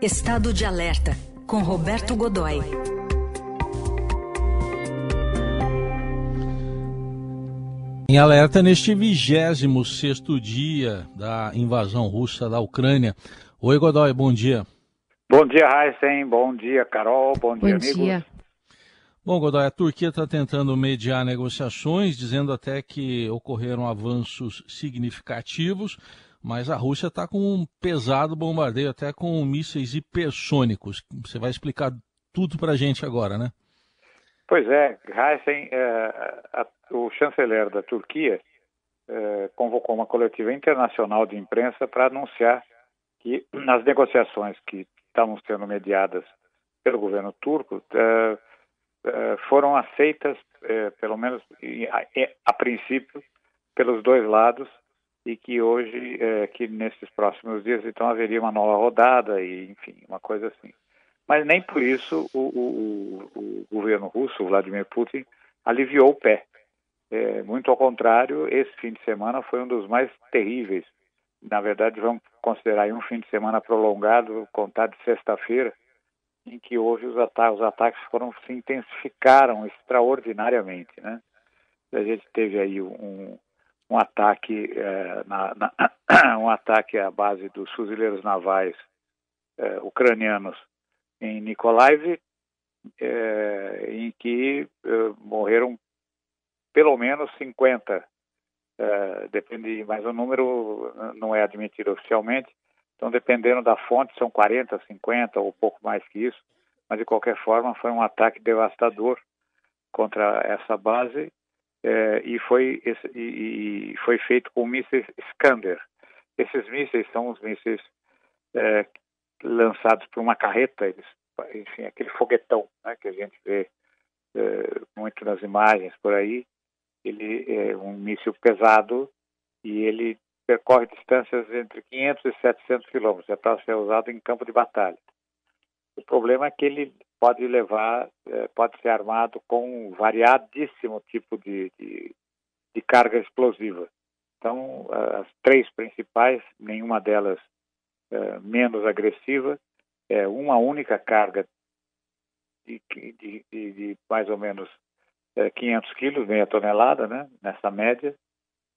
Estado de Alerta, com Roberto Godoy. Em alerta neste 26 dia da invasão russa da Ucrânia. Oi, Godoy, bom dia. Bom dia, Heisen. Bom dia, Carol. Bom, bom dia, amigos. Dia. Bom, Godoy, a Turquia está tentando mediar negociações, dizendo até que ocorreram avanços significativos, mas a Rússia está com um pesado bombardeio, até com mísseis hipersônicos. Você vai explicar tudo para a gente agora, né? Pois é, Heisen, é, o chanceler da Turquia é, convocou uma coletiva internacional de imprensa para anunciar que nas negociações que estavam sendo mediadas pelo governo turco é, é foram aceitas, é, pelo menos a, a, princípio, pelos dois lados e que hoje, é, que nesses próximos dias, então haveria uma nova rodada e, enfim, uma coisa assim. Mas nem por isso o, o, o, governo russo, Vladimir Putin, aliviou o pé. É, muito ao contrário, esse fim de semana foi um dos mais terríveis. Na verdade, vamos considerar um fim de semana prolongado, contar de sexta-feira, em que houve os ataques, os ataques foram se intensificaram extraordinariamente, né? A gente teve aí um, um ataque é, na, na, um ataque à base dos fuzileiros navais é, ucranianos em Nikolaev, é, em que morreram pelo menos 50, é, depende, mas o número não é admitido oficialmente, então dependendo da fonte são 40, 50 ou pouco mais que isso, mas de qualquer forma foi um ataque devastador contra essa base é, e, foi, esse, e, e, foi feito com mísseis Skander. Esses mísseis são os mísseis é, lançados por uma carreta, eles, enfim, aquele foguetão né, que a gente vê é, muito nas imagens por aí. Ele é um míssil pesado e ele percorre distâncias entre 500 e 700 quilômetros, é para ser usado em campo de batalha. O problema é que ele pode levar, é, pode ser armado com um variadíssimo tipo de, de, de carga explosiva. Então, as três principais, nenhuma delas é, menos agressiva, é uma única carga de, de, de, de mais ou menos é, 500 quilos, meia tonelada, né, nessa média,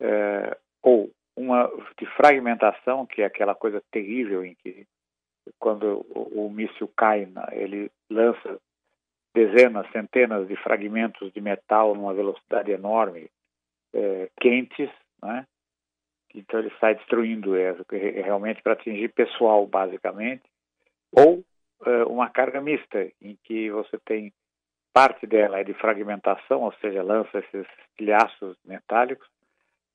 é, ou uma de fragmentação, que é aquela coisa terrível em que quando o, o míssil cai, ele lança dezenas, centenas de fragmentos de metal numa velocidade enorme, é, quentes, né? Então ele sai destruindo é, realmente para atingir pessoal, basicamente, ou é, uma carga mista, em que você tem parte dela é de fragmentação, ou seja, lança esses estilhaços metálicos,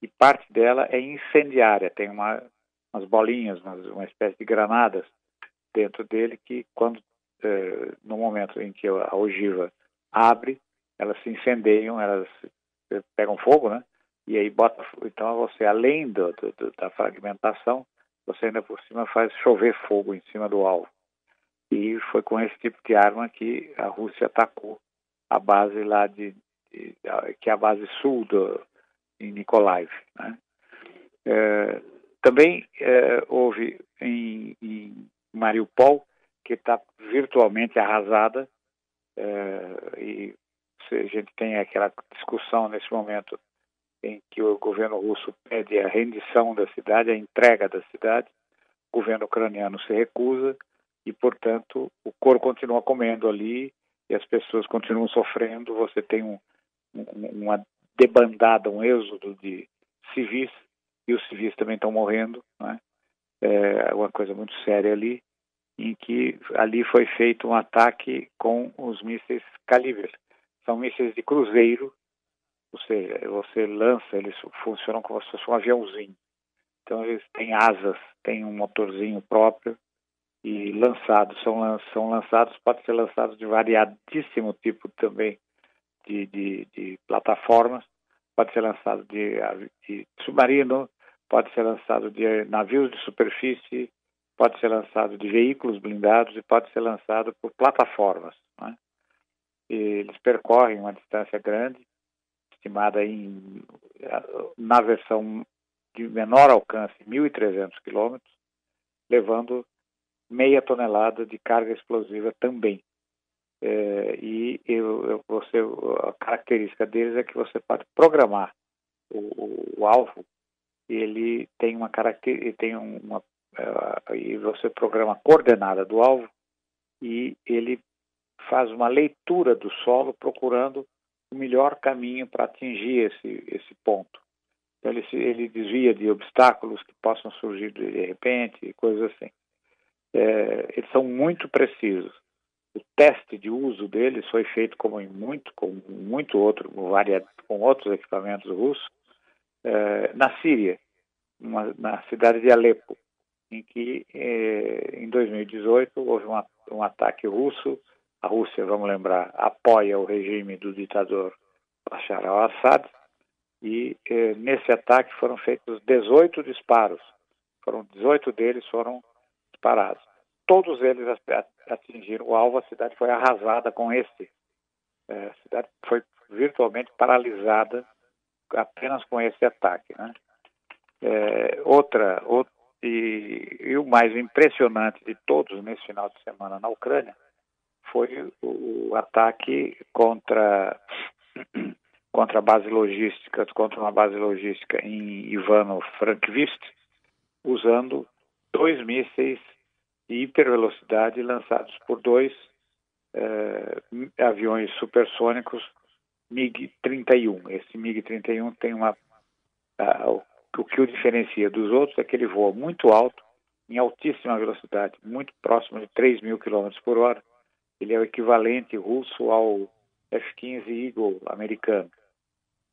e parte dela é incendiária, tem uma, umas bolinhas, umas, uma espécie de granadas dentro dele que, quando é, no momento em que a ogiva abre, elas se incendeiam, elas pegam fogo, né? e aí bota, então você além do, do, da fragmentação, você ainda por cima faz chover fogo em cima do alvo. E foi com esse tipo de arma que a Rússia atacou a base lá de, de que é a base sul do, em Nikolaev. Né? É, também é, houve em, em Mariupol, que está virtualmente arrasada, é, e a gente tem aquela discussão nesse momento em que o governo russo pede a rendição da cidade, a entrega da cidade, o governo ucraniano se recusa e, portanto, o couro continua comendo ali e as pessoas continuam sofrendo. Você tem um, um, uma debandada, um êxodo de civis e os civis também estão morrendo, né? É uma coisa muito séria ali, em que ali foi feito um ataque com os mísseis Caliber. São mísseis de cruzeiro ou seja, você lança, eles funcionam como se fosse um aviãozinho. Então eles têm asas, têm um motorzinho próprio e lançados, são, são lançados, pode ser lançados de variadíssimo tipo também de, de, de plataformas, pode ser lançado de, de submarino, pode ser lançado de navios de superfície, pode ser lançado de veículos blindados e pode ser lançado por plataformas. Né? eles percorrem uma distância grande estimada em, na versão de menor alcance, 1.300 quilômetros, levando meia tonelada de carga explosiva também. É, e eu, eu, você, a característica deles é que você pode programar o, o alvo, ele tem uma característica, tem uma, uh, e você programa coordenada do alvo e ele faz uma leitura do solo procurando o melhor caminho para atingir esse, esse ponto. Então ele, ele desvia de obstáculos que possam surgir de repente, coisas assim. É, eles são muito precisos. O teste de uso deles foi feito como em muito, com muito outro, com outros equipamentos russos, é, na Síria, uma, na cidade de Alepo, em que é, em 2018 houve uma, um ataque russo. A Rússia, vamos lembrar, apoia o regime do ditador Bashar al-Assad e eh, nesse ataque foram feitos 18 disparos. Foram 18 deles foram disparados. Todos eles atingiram o alvo, a cidade foi arrasada com esse. Eh, a cidade foi virtualmente paralisada apenas com esse ataque. Né? É, outra, outra e, e, o mais impressionante de todos nesse final de semana na Ucrânia foi o, o ataque contra contra a base logística, contra uma base logística em Ivano-Frankivsk, usando dois mísseis de hipervelocidade lançados por dois eh, aviões supersônicos MiG-31. Esse MiG-31 tem uma... Uh, o que o diferencia dos outros é que ele voa muito alto, em altíssima velocidade, muito próximo de 3 mil km por hora. Ele é o equivalente russo ao F-15 Eagle americano.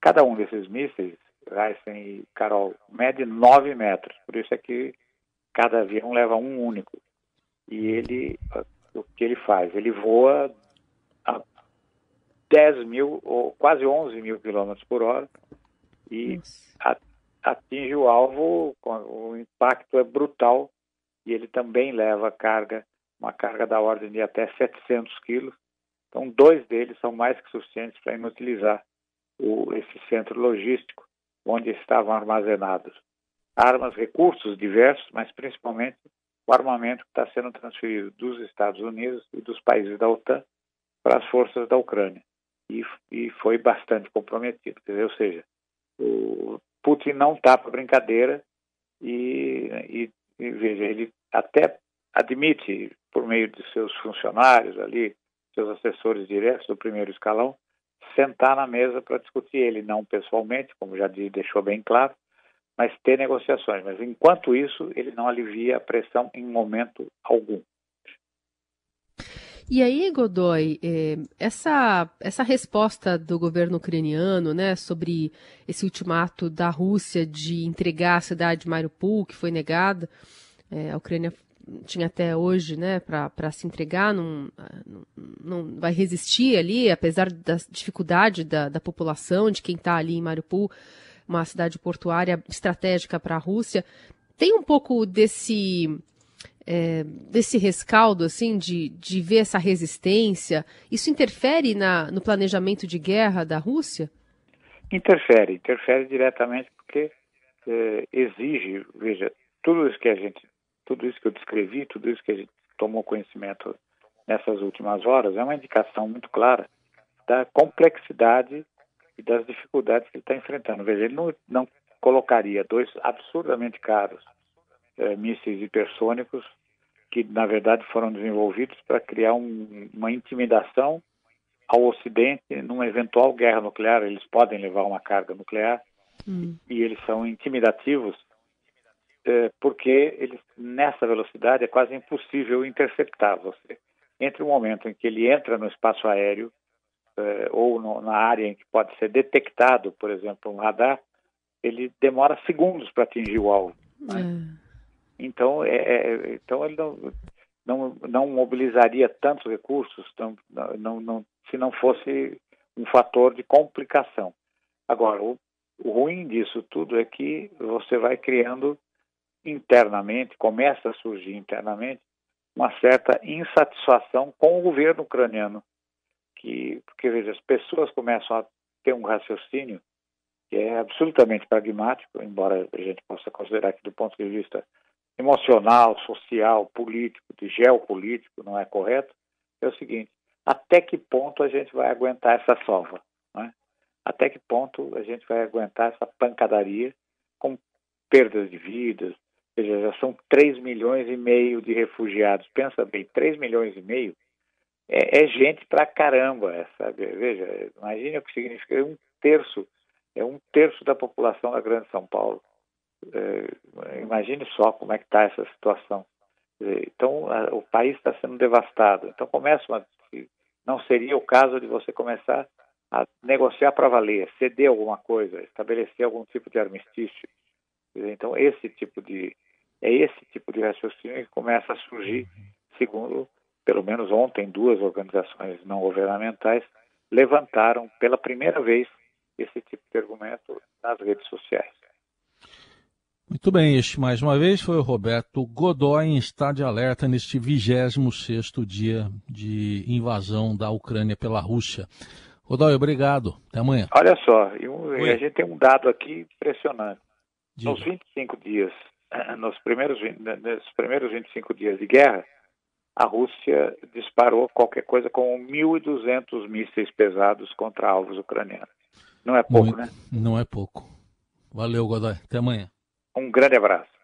Cada um desses mísseis, Heisen e Carol, mede 9 metros, por isso é que cada avião leva um único. E ele, o que ele faz? Ele voa 10 mil, ou quase 11 mil quilômetros por hora, e atinge o alvo, o impacto é brutal, e ele também leva carga, uma carga da ordem de até 700 quilos. Então, dois deles são mais que suficientes para inutilizar o, esse centro logístico onde estavam armazenados armas, recursos diversos, mas principalmente o armamento que está sendo transferido dos Estados Unidos e dos países da OTAN para as forças da Ucrânia. E, e foi bastante comprometido. Dizer, ou seja, o Putin não está para brincadeira e, e, e, veja, ele até admite, por meio de seus funcionários ali, seus assessores diretos do primeiro escalão, sentar na mesa para discutir ele, não pessoalmente, como já deixou bem claro, mas ter negociações. Mas enquanto isso, ele não alivia a pressão em momento algum. E aí, Godoy, eh, essa, essa resposta do governo ucraniano né, sobre esse ultimato da Rússia de entregar a cidade de Mariupol, que foi negada, eh, a Ucrânia tinha até hoje, né, para se entregar, não, não, não, vai resistir ali, apesar da dificuldade da, da população, de quem está ali em Mariupol, uma cidade portuária estratégica para a Rússia. Tem um pouco desse é, desse rescaldo, assim, de, de ver essa resistência. Isso interfere na, no planejamento de guerra da Rússia? Interfere, interfere diretamente porque é, exige, veja, tudo isso que a gente tudo isso que eu descrevi, tudo isso que a gente tomou conhecimento nessas últimas horas, é uma indicação muito clara da complexidade e das dificuldades que ele está enfrentando. Veja, ele não, não colocaria dois absurdamente caros é, mísseis hipersônicos que, na verdade, foram desenvolvidos para criar um, uma intimidação ao Ocidente numa eventual guerra nuclear. Eles podem levar uma carga nuclear hum. e eles são intimidativos é, porque eles, nessa velocidade é quase impossível interceptar você. Entre o momento em que ele entra no espaço aéreo é, ou no, na área em que pode ser detectado, por exemplo, um radar, ele demora segundos para atingir o alvo. Né? Então, é, é, então ele não, não, não mobilizaria tantos recursos não, não, não, se não fosse um fator de complicação. Agora, o, o ruim disso tudo é que você vai criando internamente, começa a surgir internamente, uma certa insatisfação com o governo ucraniano. Que, porque, veja, as pessoas começam a ter um raciocínio que é absolutamente pragmático, embora a gente possa considerar que, do ponto de vista emocional, social, político, de geopolítico, não é correto, é o seguinte: até que ponto a gente vai aguentar essa sova? Né? Até que ponto a gente vai aguentar essa pancadaria com perdas de vidas? Veja, já são 3 milhões e meio de refugiados. Pensa bem, 3 milhões e meio é, é gente pra caramba, sabe? Veja, imagine o que significa é um terço, é um terço da população da Grande São Paulo. É, imagine só como é que está essa situação. Então, o país está sendo devastado. Então, começa uma, não seria o caso de você começar a negociar para valer, ceder alguma coisa, estabelecer algum tipo de armistício. Então, esse tipo de é esse tipo de raciocínio que começa a surgir, segundo, pelo menos ontem, duas organizações não governamentais levantaram pela primeira vez esse tipo de argumento nas redes sociais. Muito bem, este mais uma vez foi o Roberto Godoy em estado de alerta neste 26º dia de invasão da Ucrânia pela Rússia. Godoy, obrigado. Até amanhã. Olha só, a gente tem um dado aqui impressionante. Diga. Nos 25 dias, nos primeiros, nos primeiros 25 dias de guerra, a Rússia disparou qualquer coisa com 1.200 mísseis pesados contra alvos ucranianos. Não é pouco, não, né? Não é pouco. Valeu, Godoy. Até amanhã. Um grande abraço.